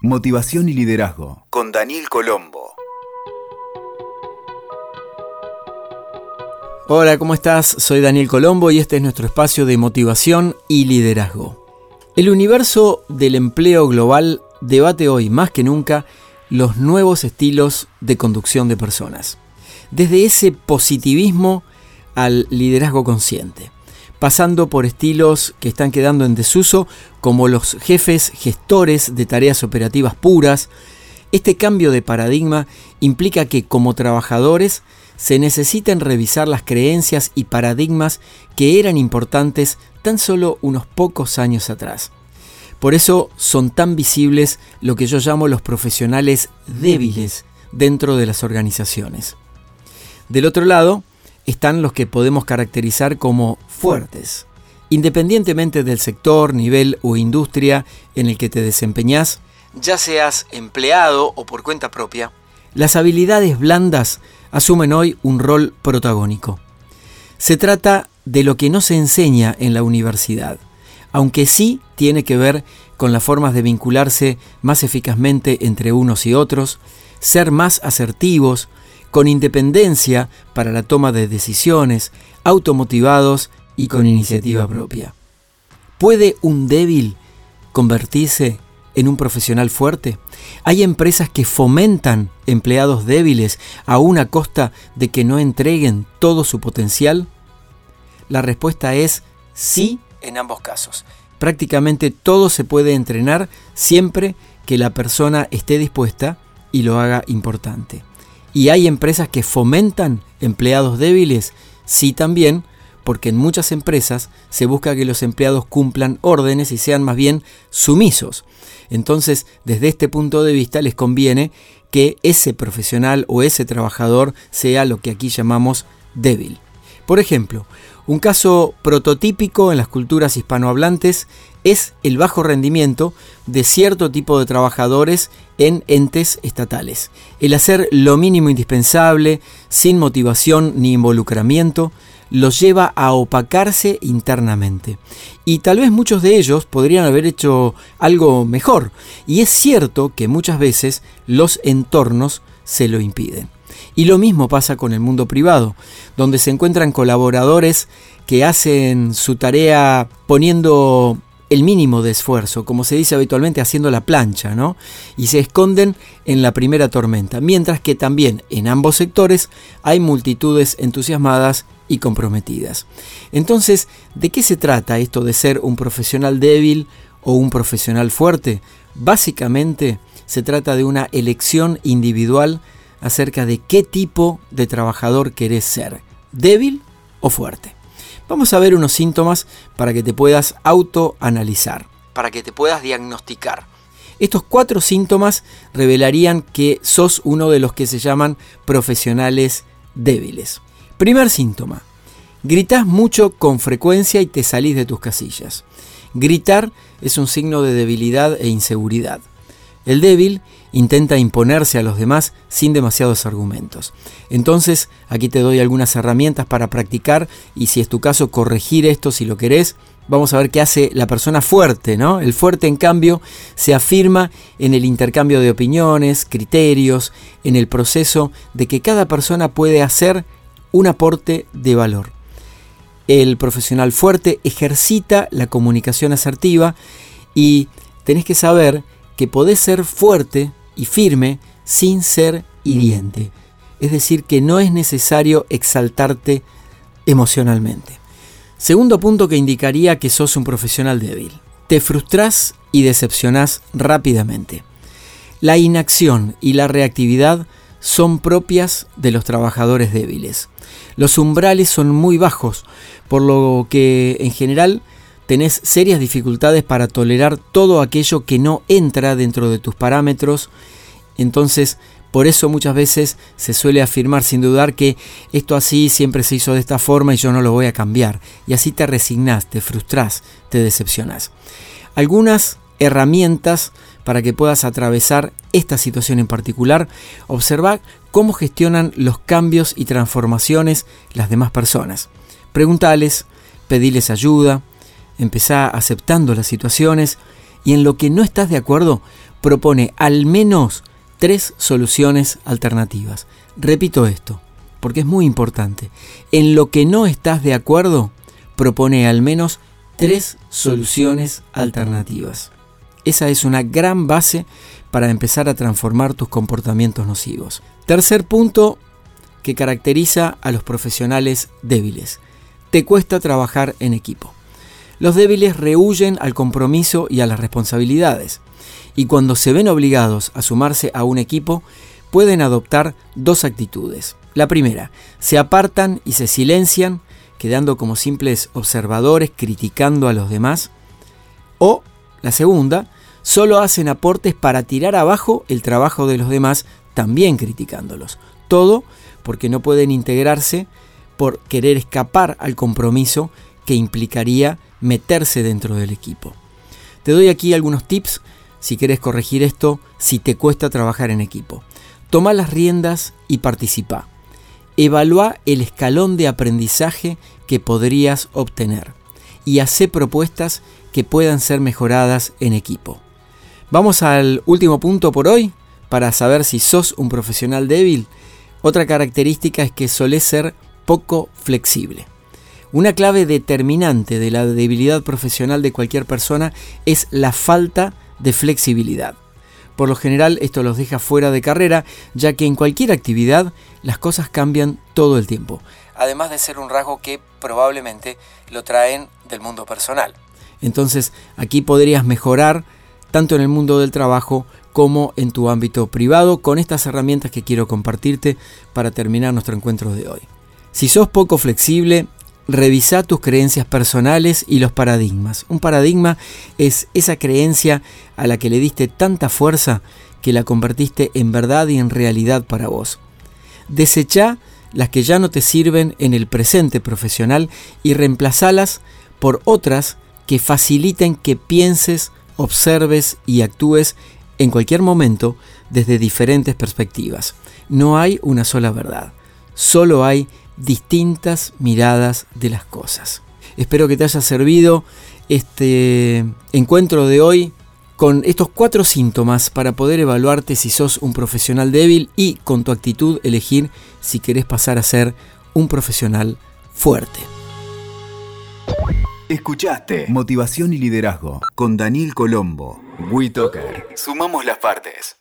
Motivación y liderazgo con Daniel Colombo. Hola, ¿cómo estás? Soy Daniel Colombo y este es nuestro espacio de motivación y liderazgo. El universo del empleo global debate hoy más que nunca los nuevos estilos de conducción de personas. Desde ese positivismo al liderazgo consciente pasando por estilos que están quedando en desuso, como los jefes gestores de tareas operativas puras. Este cambio de paradigma implica que como trabajadores se necesitan revisar las creencias y paradigmas que eran importantes tan solo unos pocos años atrás. Por eso son tan visibles lo que yo llamo los profesionales débiles dentro de las organizaciones. Del otro lado, están los que podemos caracterizar como fuertes. Independientemente del sector, nivel o industria en el que te desempeñas, ya seas empleado o por cuenta propia, las habilidades blandas asumen hoy un rol protagónico. Se trata de lo que no se enseña en la universidad, aunque sí tiene que ver con las formas de vincularse más eficazmente entre unos y otros, ser más asertivos, con independencia para la toma de decisiones, automotivados y con iniciativa propia. ¿Puede un débil convertirse en un profesional fuerte? ¿Hay empresas que fomentan empleados débiles a una costa de que no entreguen todo su potencial? La respuesta es sí en ambos casos. Prácticamente todo se puede entrenar siempre que la persona esté dispuesta y lo haga importante. ¿Y hay empresas que fomentan empleados débiles? Sí también, porque en muchas empresas se busca que los empleados cumplan órdenes y sean más bien sumisos. Entonces, desde este punto de vista les conviene que ese profesional o ese trabajador sea lo que aquí llamamos débil. Por ejemplo, un caso prototípico en las culturas hispanohablantes es el bajo rendimiento de cierto tipo de trabajadores en entes estatales. El hacer lo mínimo indispensable, sin motivación ni involucramiento, los lleva a opacarse internamente. Y tal vez muchos de ellos podrían haber hecho algo mejor. Y es cierto que muchas veces los entornos se lo impiden. Y lo mismo pasa con el mundo privado, donde se encuentran colaboradores que hacen su tarea poniendo el mínimo de esfuerzo, como se dice habitualmente, haciendo la plancha, ¿no? Y se esconden en la primera tormenta, mientras que también en ambos sectores hay multitudes entusiasmadas y comprometidas. Entonces, ¿de qué se trata esto de ser un profesional débil o un profesional fuerte? Básicamente se trata de una elección individual acerca de qué tipo de trabajador querés ser, débil o fuerte. Vamos a ver unos síntomas para que te puedas autoanalizar, para que te puedas diagnosticar. Estos cuatro síntomas revelarían que sos uno de los que se llaman profesionales débiles. Primer síntoma. Gritás mucho con frecuencia y te salís de tus casillas. Gritar es un signo de debilidad e inseguridad. El débil intenta imponerse a los demás sin demasiados argumentos. Entonces, aquí te doy algunas herramientas para practicar y si es tu caso corregir esto si lo querés. Vamos a ver qué hace la persona fuerte, ¿no? El fuerte, en cambio, se afirma en el intercambio de opiniones, criterios, en el proceso de que cada persona puede hacer un aporte de valor. El profesional fuerte ejercita la comunicación asertiva y tenés que saber que podés ser fuerte y firme sin ser hiriente. Es decir, que no es necesario exaltarte emocionalmente. Segundo punto que indicaría que sos un profesional débil. Te frustrás y decepcionás rápidamente. La inacción y la reactividad son propias de los trabajadores débiles. Los umbrales son muy bajos, por lo que en general tenés serias dificultades para tolerar todo aquello que no entra dentro de tus parámetros. Entonces, por eso muchas veces se suele afirmar sin dudar que esto así siempre se hizo de esta forma y yo no lo voy a cambiar. Y así te resignás, te frustrás, te decepcionás. Algunas herramientas para que puedas atravesar esta situación en particular, observar cómo gestionan los cambios y transformaciones las demás personas. Preguntales, pediles ayuda, empezá aceptando las situaciones y en lo que no estás de acuerdo, propone al menos tres soluciones alternativas. Repito esto, porque es muy importante. En lo que no estás de acuerdo, propone al menos tres soluciones alternativas. Esa es una gran base para empezar a transformar tus comportamientos nocivos. Tercer punto que caracteriza a los profesionales débiles. Te cuesta trabajar en equipo. Los débiles rehuyen al compromiso y a las responsabilidades, y cuando se ven obligados a sumarse a un equipo, pueden adoptar dos actitudes. La primera, se apartan y se silencian, quedando como simples observadores criticando a los demás. O la segunda, solo hacen aportes para tirar abajo el trabajo de los demás, también criticándolos. Todo porque no pueden integrarse por querer escapar al compromiso que implicaría meterse dentro del equipo. Te doy aquí algunos tips si quieres corregir esto, si te cuesta trabajar en equipo. Toma las riendas y participa. Evalúa el escalón de aprendizaje que podrías obtener y hace propuestas que puedan ser mejoradas en equipo. Vamos al último punto por hoy para saber si sos un profesional débil. Otra característica es que solés ser poco flexible. Una clave determinante de la debilidad profesional de cualquier persona es la falta de flexibilidad. Por lo general esto los deja fuera de carrera, ya que en cualquier actividad las cosas cambian todo el tiempo, además de ser un rasgo que probablemente lo traen del mundo personal. Entonces aquí podrías mejorar tanto en el mundo del trabajo como en tu ámbito privado con estas herramientas que quiero compartirte para terminar nuestro encuentro de hoy. Si sos poco flexible, revisa tus creencias personales y los paradigmas. Un paradigma es esa creencia a la que le diste tanta fuerza que la convertiste en verdad y en realidad para vos. Desecha las que ya no te sirven en el presente profesional y reemplazalas por otras que faciliten que pienses, observes y actúes en cualquier momento desde diferentes perspectivas. No hay una sola verdad, solo hay distintas miradas de las cosas. Espero que te haya servido este encuentro de hoy con estos cuatro síntomas para poder evaluarte si sos un profesional débil y con tu actitud elegir si querés pasar a ser un profesional fuerte. Escuchaste Motivación y Liderazgo con Daniel Colombo. WeToker. Sumamos las partes.